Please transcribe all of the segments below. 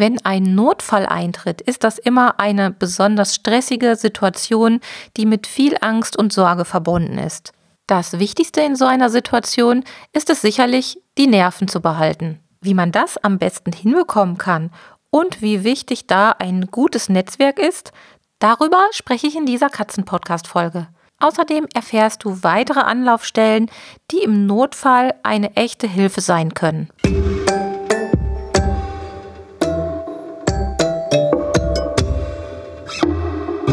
Wenn ein Notfall eintritt, ist das immer eine besonders stressige Situation, die mit viel Angst und Sorge verbunden ist. Das Wichtigste in so einer Situation ist es sicherlich, die Nerven zu behalten. Wie man das am besten hinbekommen kann und wie wichtig da ein gutes Netzwerk ist, darüber spreche ich in dieser Katzen-Podcast-Folge. Außerdem erfährst du weitere Anlaufstellen, die im Notfall eine echte Hilfe sein können.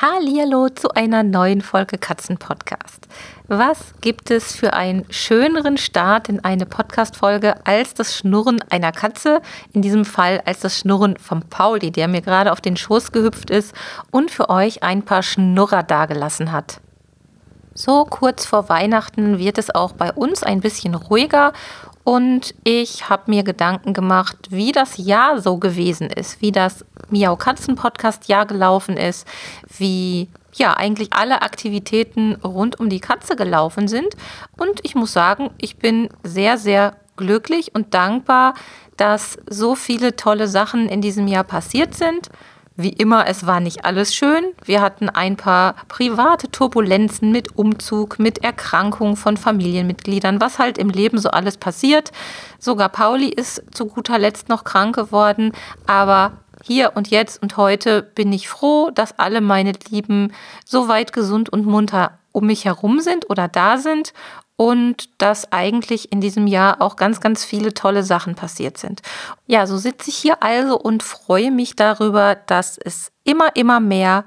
Hallihallo zu einer neuen Folge Katzen Podcast. Was gibt es für einen schöneren Start in eine Podcast Folge als das Schnurren einer Katze, in diesem Fall als das Schnurren vom Pauli, der mir gerade auf den Schoß gehüpft ist und für euch ein paar Schnurrer dagelassen hat. So kurz vor Weihnachten wird es auch bei uns ein bisschen ruhiger und ich habe mir Gedanken gemacht, wie das Jahr so gewesen ist, wie das Miau Katzen Podcast Jahr gelaufen ist, wie ja eigentlich alle Aktivitäten rund um die Katze gelaufen sind. Und ich muss sagen, ich bin sehr, sehr glücklich und dankbar, dass so viele tolle Sachen in diesem Jahr passiert sind. Wie immer, es war nicht alles schön. Wir hatten ein paar private Turbulenzen mit Umzug, mit Erkrankung von Familienmitgliedern, was halt im Leben so alles passiert. Sogar Pauli ist zu guter Letzt noch krank geworden, aber hier und jetzt und heute bin ich froh, dass alle meine Lieben so weit gesund und munter um mich herum sind oder da sind und dass eigentlich in diesem Jahr auch ganz, ganz viele tolle Sachen passiert sind. Ja, so sitze ich hier also und freue mich darüber, dass es immer, immer mehr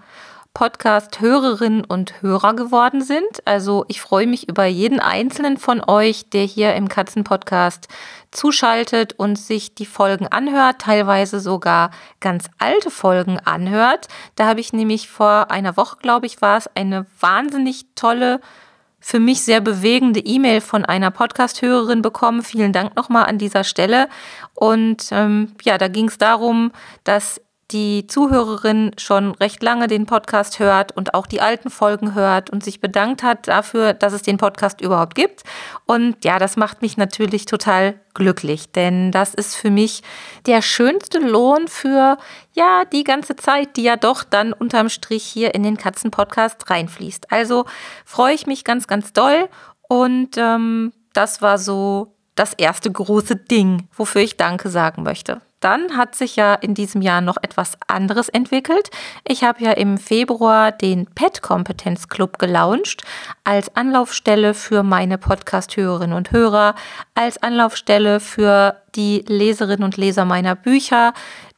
Podcast-Hörerinnen und Hörer geworden sind. Also ich freue mich über jeden einzelnen von euch, der hier im Katzen-Podcast zuschaltet und sich die Folgen anhört, teilweise sogar ganz alte Folgen anhört. Da habe ich nämlich vor einer Woche, glaube ich, war es, eine wahnsinnig tolle für mich sehr bewegende E-Mail von einer Podcast-Hörerin bekommen. Vielen Dank nochmal an dieser Stelle. Und ähm, ja, da ging es darum, dass die Zuhörerin schon recht lange den Podcast hört und auch die alten Folgen hört und sich bedankt hat dafür, dass es den Podcast überhaupt gibt. Und ja, das macht mich natürlich total glücklich, denn das ist für mich der schönste Lohn für ja, die ganze Zeit, die ja doch dann unterm Strich hier in den Katzen-Podcast reinfließt. Also freue ich mich ganz, ganz doll und ähm, das war so das erste große Ding, wofür ich Danke sagen möchte. Dann hat sich ja in diesem Jahr noch etwas anderes entwickelt. Ich habe ja im Februar den Pet Kompetenz Club gelauncht als Anlaufstelle für meine Podcast-Hörerinnen und Hörer, als Anlaufstelle für die Leserinnen und Leser meiner Bücher,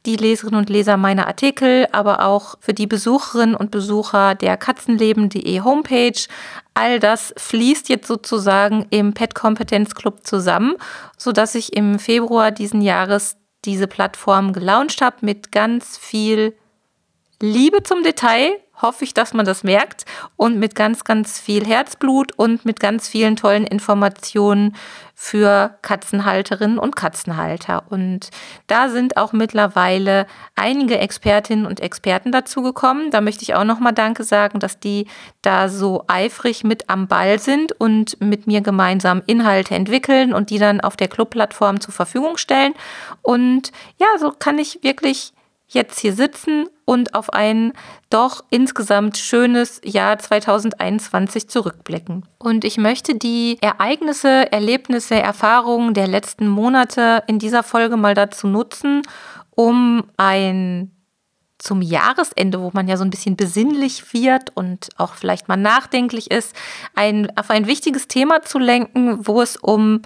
die Leserinnen und Leser meiner Artikel, aber auch für die Besucherinnen und Besucher der katzenleben.de Homepage. All das fließt jetzt sozusagen im Pet Kompetenz Club zusammen, sodass ich im Februar diesen Jahres diese Plattform gelauncht habe mit ganz viel Liebe zum Detail, hoffe ich, dass man das merkt und mit ganz, ganz viel Herzblut und mit ganz vielen tollen Informationen für Katzenhalterinnen und Katzenhalter. Und da sind auch mittlerweile einige Expertinnen und Experten dazu gekommen. Da möchte ich auch nochmal Danke sagen, dass die da so eifrig mit am Ball sind und mit mir gemeinsam Inhalte entwickeln und die dann auf der Clubplattform zur Verfügung stellen. Und ja, so kann ich wirklich jetzt hier sitzen und auf ein doch insgesamt schönes Jahr 2021 zurückblicken. Und ich möchte die Ereignisse, Erlebnisse, Erfahrungen der letzten Monate in dieser Folge mal dazu nutzen, um ein zum Jahresende, wo man ja so ein bisschen besinnlich wird und auch vielleicht mal nachdenklich ist, ein, auf ein wichtiges Thema zu lenken, wo es um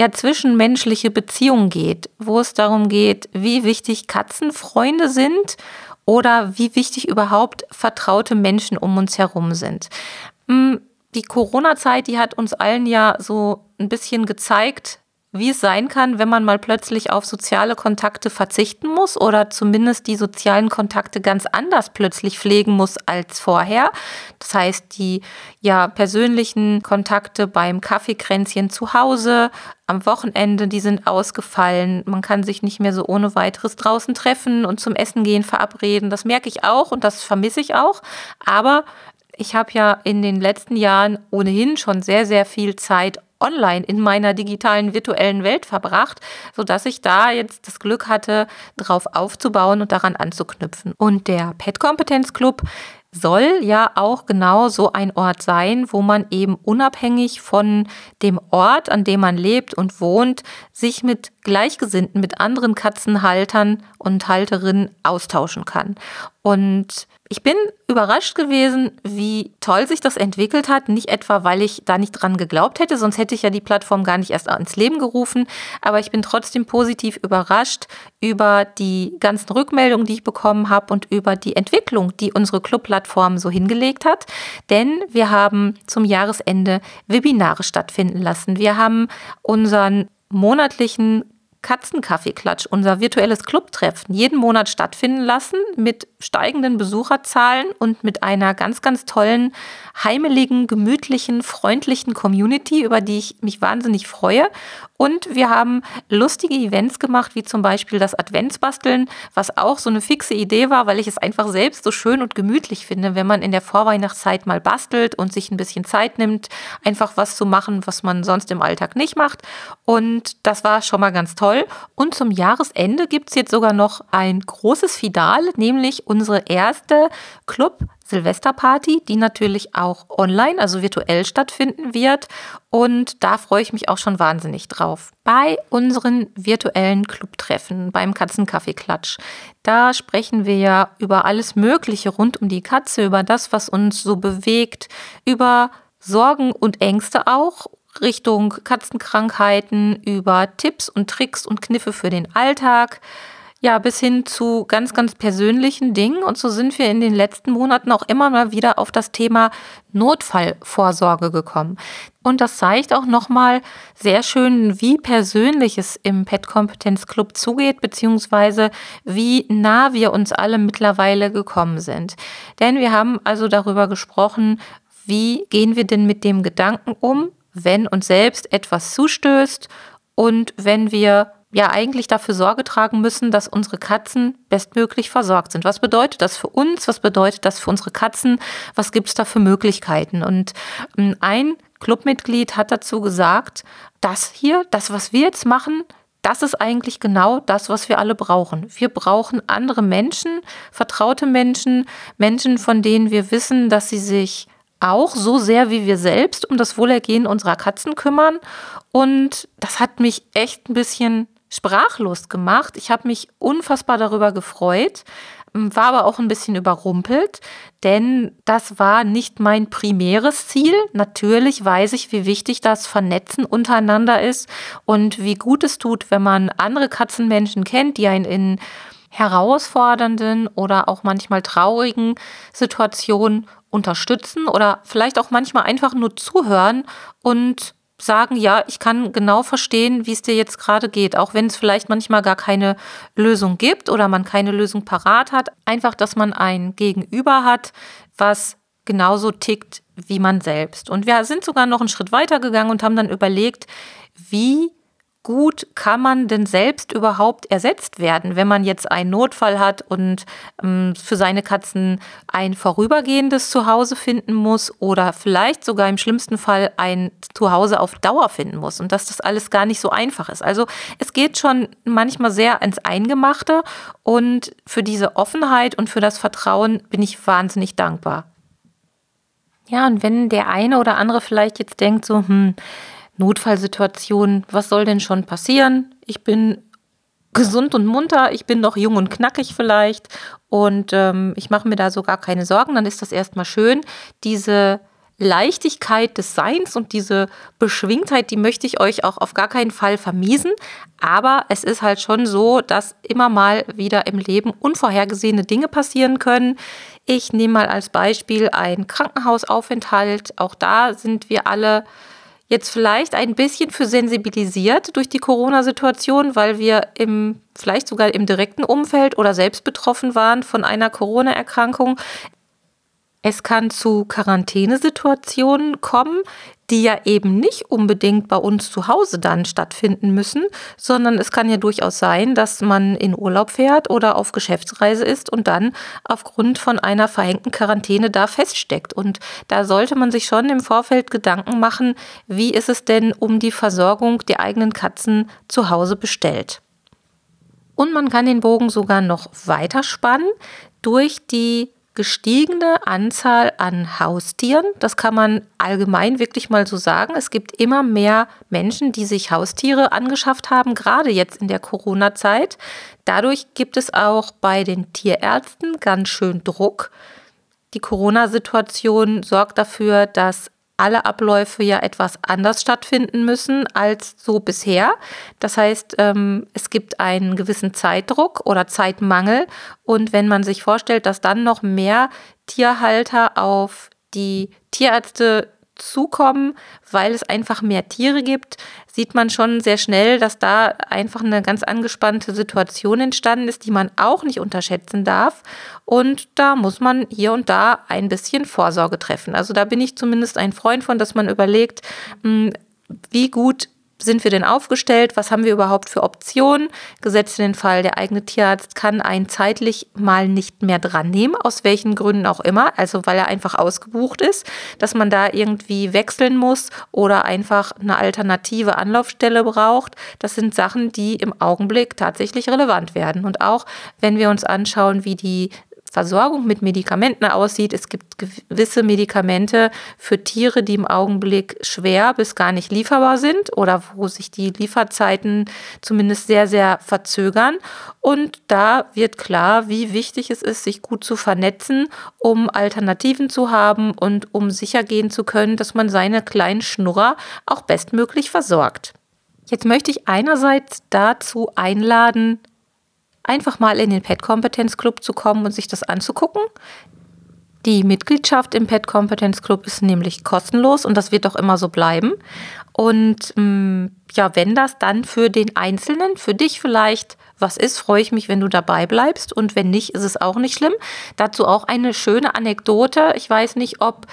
ja zwischenmenschliche Beziehungen geht, wo es darum geht, wie wichtig Katzenfreunde sind oder wie wichtig überhaupt vertraute Menschen um uns herum sind. Hm, die Corona-Zeit, die hat uns allen ja so ein bisschen gezeigt, wie es sein kann, wenn man mal plötzlich auf soziale Kontakte verzichten muss oder zumindest die sozialen Kontakte ganz anders plötzlich pflegen muss als vorher. Das heißt, die ja persönlichen Kontakte beim Kaffeekränzchen zu Hause, am Wochenende, die sind ausgefallen. Man kann sich nicht mehr so ohne weiteres draußen treffen und zum Essen gehen verabreden. Das merke ich auch und das vermisse ich auch. Aber ich habe ja in den letzten Jahren ohnehin schon sehr, sehr viel Zeit online in meiner digitalen virtuellen Welt verbracht, sodass ich da jetzt das Glück hatte, drauf aufzubauen und daran anzuknüpfen. Und der Pet Kompetenz Club soll ja auch genau so ein Ort sein, wo man eben unabhängig von dem Ort, an dem man lebt und wohnt, sich mit Gleichgesinnten, mit anderen Katzenhaltern und Halterinnen austauschen kann. Und ich bin überrascht gewesen, wie toll sich das entwickelt hat. Nicht etwa, weil ich da nicht dran geglaubt hätte, sonst hätte ich ja die Plattform gar nicht erst ins Leben gerufen. Aber ich bin trotzdem positiv überrascht über die ganzen Rückmeldungen, die ich bekommen habe und über die Entwicklung, die unsere Club-Plattform so hingelegt hat. Denn wir haben zum Jahresende Webinare stattfinden lassen. Wir haben unseren monatlichen Katzenkaffeeklatsch, unser virtuelles Clubtreffen, jeden Monat stattfinden lassen mit steigenden Besucherzahlen und mit einer ganz, ganz tollen, heimeligen, gemütlichen, freundlichen Community, über die ich mich wahnsinnig freue. Und wir haben lustige Events gemacht, wie zum Beispiel das Adventsbasteln, was auch so eine fixe Idee war, weil ich es einfach selbst so schön und gemütlich finde, wenn man in der Vorweihnachtszeit mal bastelt und sich ein bisschen Zeit nimmt, einfach was zu machen, was man sonst im Alltag nicht macht. Und das war schon mal ganz toll. Und zum Jahresende gibt es jetzt sogar noch ein großes Finale, nämlich unsere erste Club Silvesterparty, die natürlich auch online, also virtuell stattfinden wird. Und da freue ich mich auch schon wahnsinnig drauf. Bei unseren virtuellen Clubtreffen, beim Katzenkaffeeklatsch, da sprechen wir ja über alles Mögliche rund um die Katze, über das, was uns so bewegt, über Sorgen und Ängste auch Richtung Katzenkrankheiten, über Tipps und Tricks und Kniffe für den Alltag ja, bis hin zu ganz, ganz persönlichen Dingen. Und so sind wir in den letzten Monaten auch immer mal wieder auf das Thema Notfallvorsorge gekommen. Und das zeigt auch nochmal sehr schön, wie persönlich es im Pet Kompetenz Club zugeht, beziehungsweise wie nah wir uns alle mittlerweile gekommen sind. Denn wir haben also darüber gesprochen, wie gehen wir denn mit dem Gedanken um, wenn uns selbst etwas zustößt und wenn wir ja eigentlich dafür Sorge tragen müssen, dass unsere Katzen bestmöglich versorgt sind. Was bedeutet das für uns? Was bedeutet das für unsere Katzen? Was gibt es da für Möglichkeiten? Und ähm, ein Clubmitglied hat dazu gesagt, das hier, das, was wir jetzt machen, das ist eigentlich genau das, was wir alle brauchen. Wir brauchen andere Menschen, vertraute Menschen, Menschen, von denen wir wissen, dass sie sich auch so sehr wie wir selbst um das Wohlergehen unserer Katzen kümmern. Und das hat mich echt ein bisschen sprachlos gemacht. Ich habe mich unfassbar darüber gefreut, war aber auch ein bisschen überrumpelt, denn das war nicht mein primäres Ziel. Natürlich weiß ich, wie wichtig das Vernetzen untereinander ist und wie gut es tut, wenn man andere Katzenmenschen kennt, die einen in herausfordernden oder auch manchmal traurigen Situationen unterstützen oder vielleicht auch manchmal einfach nur zuhören und sagen, ja, ich kann genau verstehen, wie es dir jetzt gerade geht, auch wenn es vielleicht manchmal gar keine Lösung gibt oder man keine Lösung parat hat. Einfach, dass man ein Gegenüber hat, was genauso tickt wie man selbst. Und wir sind sogar noch einen Schritt weiter gegangen und haben dann überlegt, wie gut kann man denn selbst überhaupt ersetzt werden, wenn man jetzt einen Notfall hat und ähm, für seine Katzen ein vorübergehendes Zuhause finden muss oder vielleicht sogar im schlimmsten Fall ein Zuhause auf Dauer finden muss und dass das alles gar nicht so einfach ist. Also es geht schon manchmal sehr ins Eingemachte und für diese Offenheit und für das Vertrauen bin ich wahnsinnig dankbar. Ja, und wenn der eine oder andere vielleicht jetzt denkt, so, hm, Notfallsituation, was soll denn schon passieren? Ich bin gesund und munter, ich bin noch jung und knackig vielleicht und ähm, ich mache mir da so gar keine Sorgen, dann ist das erstmal schön. Diese Leichtigkeit des Seins und diese Beschwingtheit, die möchte ich euch auch auf gar keinen Fall vermiesen. Aber es ist halt schon so, dass immer mal wieder im Leben unvorhergesehene Dinge passieren können. Ich nehme mal als Beispiel einen Krankenhausaufenthalt. Auch da sind wir alle jetzt vielleicht ein bisschen für sensibilisiert durch die Corona-Situation, weil wir im, vielleicht sogar im direkten Umfeld oder selbst betroffen waren von einer Corona-Erkrankung. Es kann zu Quarantänesituationen kommen, die ja eben nicht unbedingt bei uns zu Hause dann stattfinden müssen, sondern es kann ja durchaus sein, dass man in Urlaub fährt oder auf Geschäftsreise ist und dann aufgrund von einer verhängten Quarantäne da feststeckt. Und da sollte man sich schon im Vorfeld Gedanken machen, wie ist es denn um die Versorgung der eigenen Katzen zu Hause bestellt. Und man kann den Bogen sogar noch weiter spannen durch die gestiegene Anzahl an Haustieren. Das kann man allgemein wirklich mal so sagen. Es gibt immer mehr Menschen, die sich Haustiere angeschafft haben, gerade jetzt in der Corona-Zeit. Dadurch gibt es auch bei den Tierärzten ganz schön Druck. Die Corona-Situation sorgt dafür, dass alle Abläufe ja etwas anders stattfinden müssen als so bisher. Das heißt, ähm, es gibt einen gewissen Zeitdruck oder Zeitmangel. Und wenn man sich vorstellt, dass dann noch mehr Tierhalter auf die Tierärzte zukommen, weil es einfach mehr Tiere gibt, sieht man schon sehr schnell, dass da einfach eine ganz angespannte Situation entstanden ist, die man auch nicht unterschätzen darf. Und da muss man hier und da ein bisschen Vorsorge treffen. Also da bin ich zumindest ein Freund von, dass man überlegt, hm, wie gut sind wir denn aufgestellt? Was haben wir überhaupt für Optionen? Gesetzt in den Fall, der eigene Tierarzt kann einen zeitlich mal nicht mehr dran nehmen, aus welchen Gründen auch immer, also weil er einfach ausgebucht ist, dass man da irgendwie wechseln muss oder einfach eine alternative Anlaufstelle braucht. Das sind Sachen, die im Augenblick tatsächlich relevant werden. Und auch wenn wir uns anschauen, wie die Versorgung mit Medikamenten aussieht. Es gibt gewisse Medikamente für Tiere, die im Augenblick schwer bis gar nicht lieferbar sind oder wo sich die Lieferzeiten zumindest sehr, sehr verzögern. Und da wird klar, wie wichtig es ist, sich gut zu vernetzen, um Alternativen zu haben und um sicher gehen zu können, dass man seine kleinen Schnurrer auch bestmöglich versorgt. Jetzt möchte ich einerseits dazu einladen, einfach mal in den Pet Kompetenz Club zu kommen und sich das anzugucken. Die Mitgliedschaft im Pet Kompetenz Club ist nämlich kostenlos und das wird auch immer so bleiben. Und ähm, ja, wenn das dann für den Einzelnen, für dich vielleicht was ist, freue ich mich, wenn du dabei bleibst. Und wenn nicht, ist es auch nicht schlimm. Dazu auch eine schöne Anekdote. Ich weiß nicht, ob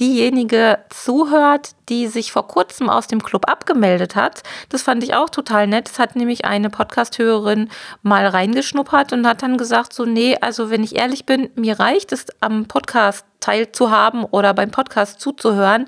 diejenige zuhört, die sich vor kurzem aus dem Club abgemeldet hat. Das fand ich auch total nett. Es hat nämlich eine Podcast-Hörerin mal reingeschnuppert und hat dann gesagt, so, nee, also wenn ich ehrlich bin, mir reicht es am Podcast teilzuhaben oder beim Podcast zuzuhören.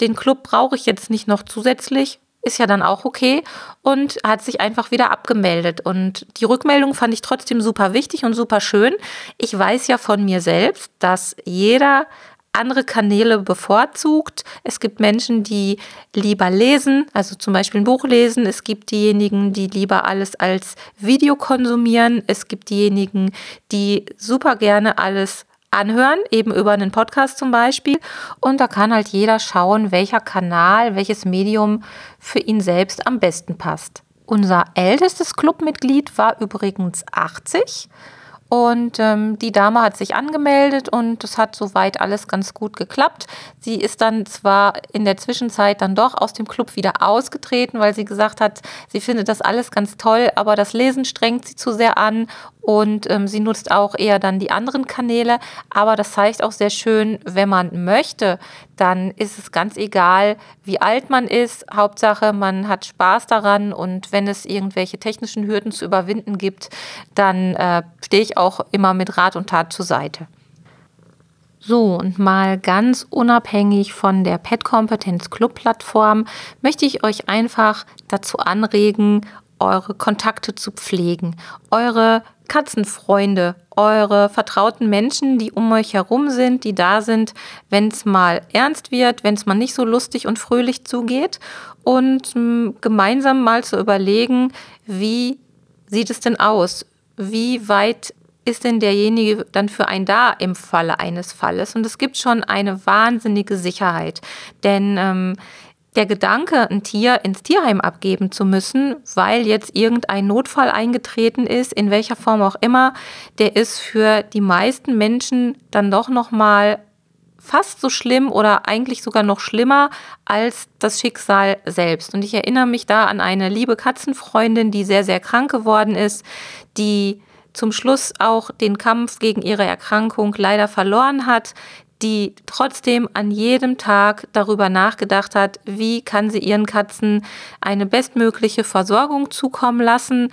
Den Club brauche ich jetzt nicht noch zusätzlich. Ist ja dann auch okay und hat sich einfach wieder abgemeldet. Und die Rückmeldung fand ich trotzdem super wichtig und super schön. Ich weiß ja von mir selbst, dass jeder andere Kanäle bevorzugt. Es gibt Menschen, die lieber lesen, also zum Beispiel ein Buch lesen. Es gibt diejenigen, die lieber alles als Video konsumieren. Es gibt diejenigen, die super gerne alles anhören, eben über einen Podcast zum Beispiel. Und da kann halt jeder schauen, welcher Kanal, welches Medium für ihn selbst am besten passt. Unser ältestes Clubmitglied war übrigens 80 und ähm, die Dame hat sich angemeldet und es hat soweit alles ganz gut geklappt. Sie ist dann zwar in der Zwischenzeit dann doch aus dem Club wieder ausgetreten, weil sie gesagt hat, sie findet das alles ganz toll, aber das Lesen strengt sie zu sehr an und ähm, sie nutzt auch eher dann die anderen Kanäle. Aber das zeigt auch sehr schön, wenn man möchte, dann ist es ganz egal, wie alt man ist. Hauptsache, man hat Spaß daran und wenn es irgendwelche technischen Hürden zu überwinden gibt, dann äh, stehe ich auch immer mit Rat und Tat zur Seite. So, und mal ganz unabhängig von der Pet Kompetenz Club Plattform möchte ich euch einfach dazu anregen, eure Kontakte zu pflegen, eure Katzenfreunde, eure vertrauten Menschen, die um euch herum sind, die da sind, wenn es mal ernst wird, wenn es mal nicht so lustig und fröhlich zugeht und hm, gemeinsam mal zu überlegen, wie sieht es denn aus? Wie weit ist denn derjenige dann für ein da im Falle eines Falles? Und es gibt schon eine wahnsinnige Sicherheit, denn ähm, der Gedanke, ein Tier ins Tierheim abgeben zu müssen, weil jetzt irgendein Notfall eingetreten ist, in welcher Form auch immer, der ist für die meisten Menschen dann doch noch mal fast so schlimm oder eigentlich sogar noch schlimmer als das Schicksal selbst. Und ich erinnere mich da an eine liebe Katzenfreundin, die sehr, sehr krank geworden ist, die zum Schluss auch den Kampf gegen ihre Erkrankung leider verloren hat, die trotzdem an jedem Tag darüber nachgedacht hat, wie kann sie ihren Katzen eine bestmögliche Versorgung zukommen lassen,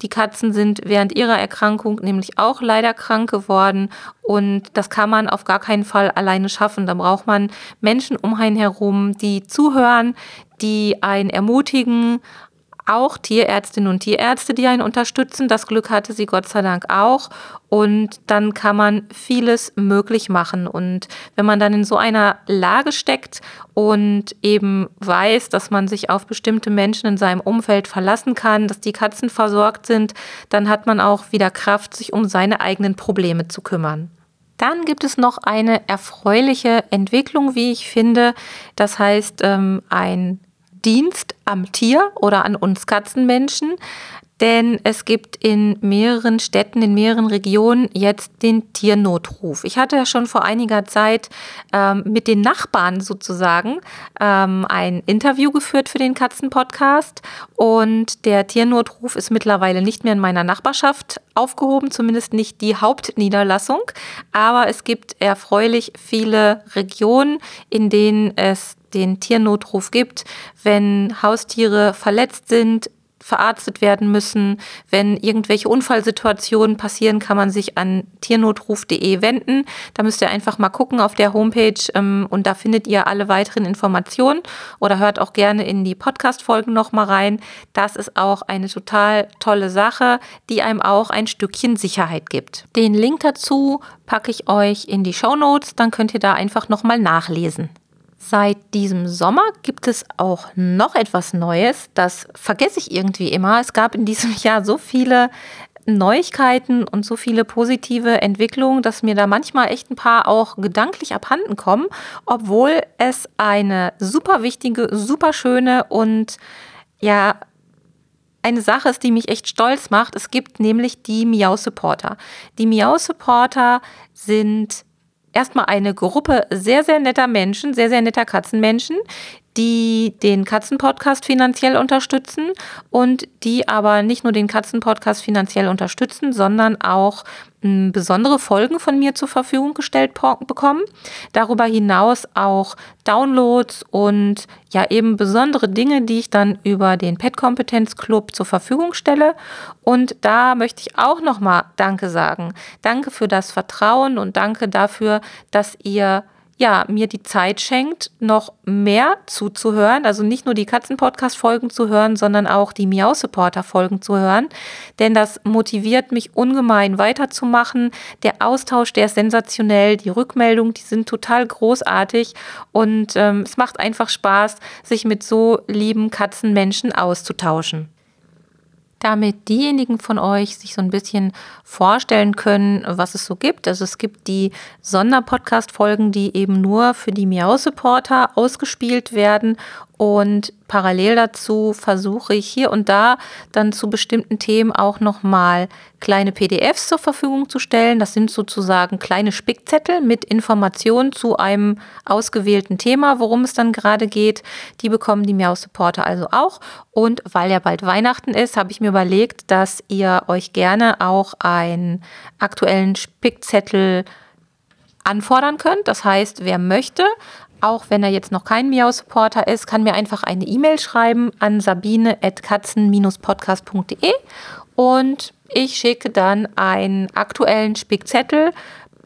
die Katzen sind während ihrer Erkrankung nämlich auch leider krank geworden und das kann man auf gar keinen Fall alleine schaffen. Da braucht man Menschen um einen herum, die zuhören, die einen ermutigen, auch Tierärztinnen und Tierärzte, die einen unterstützen. Das Glück hatte sie Gott sei Dank auch. Und dann kann man vieles möglich machen. Und wenn man dann in so einer Lage steckt und eben weiß, dass man sich auf bestimmte Menschen in seinem Umfeld verlassen kann, dass die Katzen versorgt sind, dann hat man auch wieder Kraft, sich um seine eigenen Probleme zu kümmern. Dann gibt es noch eine erfreuliche Entwicklung, wie ich finde. Das heißt, ähm, ein Dienst am Tier oder an uns Katzenmenschen, denn es gibt in mehreren Städten, in mehreren Regionen jetzt den Tiernotruf. Ich hatte ja schon vor einiger Zeit ähm, mit den Nachbarn sozusagen ähm, ein Interview geführt für den Katzenpodcast und der Tiernotruf ist mittlerweile nicht mehr in meiner Nachbarschaft aufgehoben, zumindest nicht die Hauptniederlassung, aber es gibt erfreulich viele Regionen, in denen es den Tiernotruf gibt, wenn Haustiere verletzt sind, verarztet werden müssen. Wenn irgendwelche Unfallsituationen passieren, kann man sich an tiernotruf.de wenden. Da müsst ihr einfach mal gucken auf der Homepage ähm, und da findet ihr alle weiteren Informationen oder hört auch gerne in die Podcast-Folgen nochmal rein. Das ist auch eine total tolle Sache, die einem auch ein Stückchen Sicherheit gibt. Den Link dazu packe ich euch in die Show Notes, dann könnt ihr da einfach nochmal nachlesen. Seit diesem Sommer gibt es auch noch etwas Neues. Das vergesse ich irgendwie immer. Es gab in diesem Jahr so viele Neuigkeiten und so viele positive Entwicklungen, dass mir da manchmal echt ein paar auch gedanklich abhanden kommen, obwohl es eine super wichtige, super schöne und ja, eine Sache ist, die mich echt stolz macht. Es gibt nämlich die Miau Supporter. Die Miau Supporter sind erstmal eine Gruppe sehr, sehr netter Menschen, sehr, sehr netter Katzenmenschen, die den Katzenpodcast finanziell unterstützen und die aber nicht nur den Katzenpodcast finanziell unterstützen, sondern auch besondere Folgen von mir zur Verfügung gestellt bekommen. Darüber hinaus auch Downloads und ja eben besondere Dinge, die ich dann über den Pet Kompetenz Club zur Verfügung stelle. Und da möchte ich auch nochmal Danke sagen. Danke für das Vertrauen und danke dafür, dass ihr ja, mir die Zeit schenkt, noch mehr zuzuhören. Also nicht nur die Katzen-Podcast-Folgen zu hören, sondern auch die Miau-Supporter-Folgen zu hören. Denn das motiviert mich ungemein weiterzumachen. Der Austausch, der ist sensationell. Die Rückmeldungen, die sind total großartig. Und ähm, es macht einfach Spaß, sich mit so lieben Katzenmenschen auszutauschen damit diejenigen von euch sich so ein bisschen vorstellen können, was es so gibt. Also es gibt die Sonderpodcast-Folgen, die eben nur für die Miau-Supporter ausgespielt werden und parallel dazu versuche ich hier und da dann zu bestimmten Themen auch nochmal kleine PDFs zur Verfügung zu stellen. Das sind sozusagen kleine Spickzettel mit Informationen zu einem ausgewählten Thema, worum es dann gerade geht. Die bekommen die Miau Supporter also auch. Und weil ja bald Weihnachten ist, habe ich mir überlegt, dass ihr euch gerne auch einen aktuellen Spickzettel anfordern könnt. Das heißt, wer möchte, auch wenn er jetzt noch kein Miau-Supporter ist, kann mir einfach eine E-Mail schreiben an sabine.katzen-podcast.de und ich schicke dann einen aktuellen Spickzettel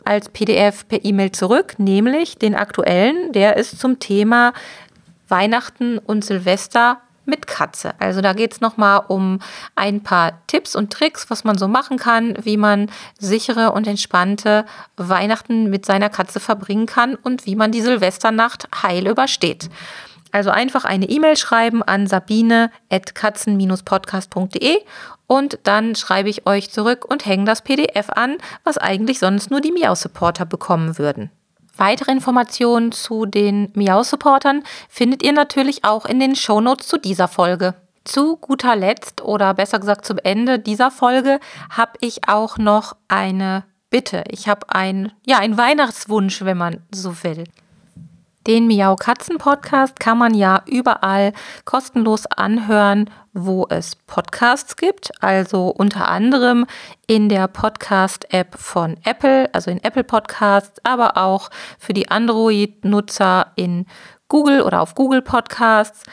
als PDF per E-Mail zurück, nämlich den aktuellen, der ist zum Thema Weihnachten und Silvester mit Katze. Also da geht es nochmal um ein paar Tipps und Tricks, was man so machen kann, wie man sichere und entspannte Weihnachten mit seiner Katze verbringen kann und wie man die Silvesternacht heil übersteht. Also einfach eine E-Mail schreiben an sabine.katzen-podcast.de und dann schreibe ich euch zurück und hänge das PDF an, was eigentlich sonst nur die Miau-Supporter bekommen würden. Weitere Informationen zu den Miau-Supportern findet ihr natürlich auch in den Shownotes zu dieser Folge. Zu guter Letzt oder besser gesagt zum Ende dieser Folge habe ich auch noch eine bitte, ich habe ein, ja, ein Weihnachtswunsch, wenn man so will. Den Miau Katzen Podcast kann man ja überall kostenlos anhören, wo es Podcasts gibt. Also unter anderem in der Podcast-App von Apple, also in Apple Podcasts, aber auch für die Android-Nutzer in Google oder auf Google Podcasts.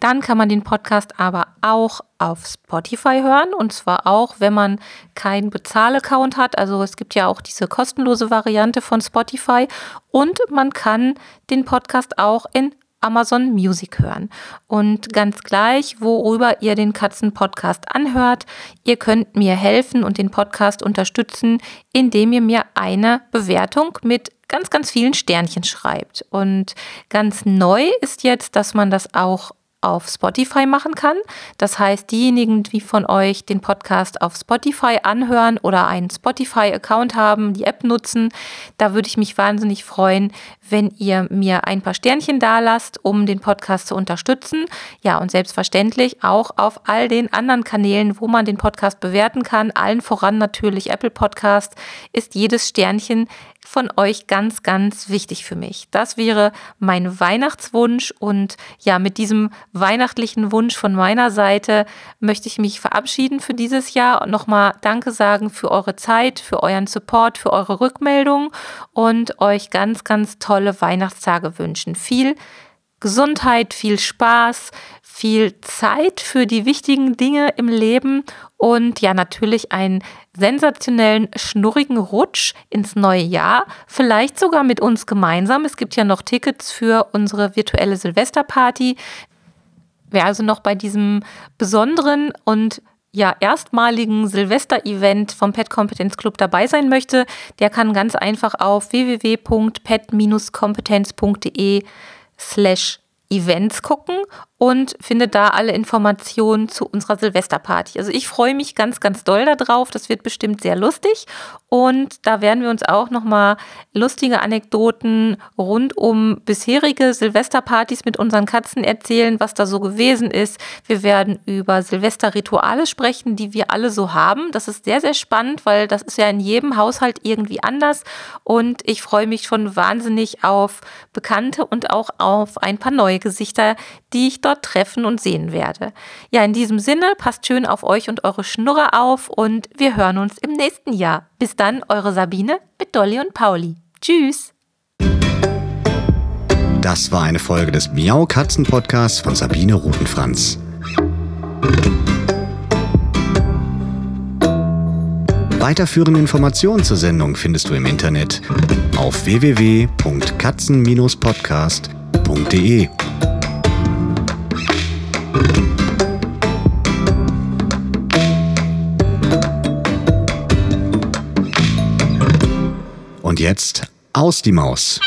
Dann kann man den Podcast aber auch auf Spotify hören und zwar auch, wenn man keinen Bezahlaccount hat. Also es gibt ja auch diese kostenlose Variante von Spotify und man kann den Podcast auch in Amazon Music hören. Und ganz gleich, worüber ihr den Katzen-Podcast anhört, ihr könnt mir helfen und den Podcast unterstützen, indem ihr mir eine Bewertung mit ganz, ganz vielen Sternchen schreibt. Und ganz neu ist jetzt, dass man das auch auf Spotify machen kann. Das heißt, diejenigen, die von euch den Podcast auf Spotify anhören oder einen Spotify-Account haben, die App nutzen, da würde ich mich wahnsinnig freuen, wenn ihr mir ein paar Sternchen da lasst, um den Podcast zu unterstützen. Ja, und selbstverständlich auch auf all den anderen Kanälen, wo man den Podcast bewerten kann, allen voran natürlich Apple Podcast, ist jedes Sternchen von euch ganz, ganz wichtig für mich. Das wäre mein Weihnachtswunsch und ja, mit diesem weihnachtlichen Wunsch von meiner Seite möchte ich mich verabschieden für dieses Jahr und nochmal Danke sagen für eure Zeit, für euren Support, für eure Rückmeldung und euch ganz, ganz tolle Weihnachtstage wünschen. Viel Gesundheit, viel Spaß, viel Zeit für die wichtigen Dinge im Leben und ja natürlich einen sensationellen, schnurrigen Rutsch ins neue Jahr. Vielleicht sogar mit uns gemeinsam. Es gibt ja noch Tickets für unsere virtuelle Silvesterparty. Wer also noch bei diesem besonderen und ja, erstmaligen Silvester-Event vom Pet Kompetenz Club dabei sein möchte, der kann ganz einfach auf www.pet-kompetenz.de slash Events gucken und findet da alle Informationen zu unserer Silvesterparty. Also ich freue mich ganz, ganz doll darauf. Das wird bestimmt sehr lustig. Und da werden wir uns auch nochmal lustige Anekdoten rund um bisherige Silvesterpartys mit unseren Katzen erzählen, was da so gewesen ist. Wir werden über Silvesterrituale sprechen, die wir alle so haben. Das ist sehr, sehr spannend, weil das ist ja in jedem Haushalt irgendwie anders. Und ich freue mich schon wahnsinnig auf Bekannte und auch auf ein paar neue Gesichter, die ich dort treffen und sehen werde. Ja, in diesem Sinne, passt schön auf euch und eure Schnurre auf und wir hören uns im nächsten Jahr. Bis dann, eure Sabine mit Dolly und Pauli. Tschüss! Das war eine Folge des Miau Katzen Podcasts von Sabine Rutenfranz. Weiterführende Informationen zur Sendung findest du im Internet auf www.katzen-podcast.de. jetzt aus die Maus.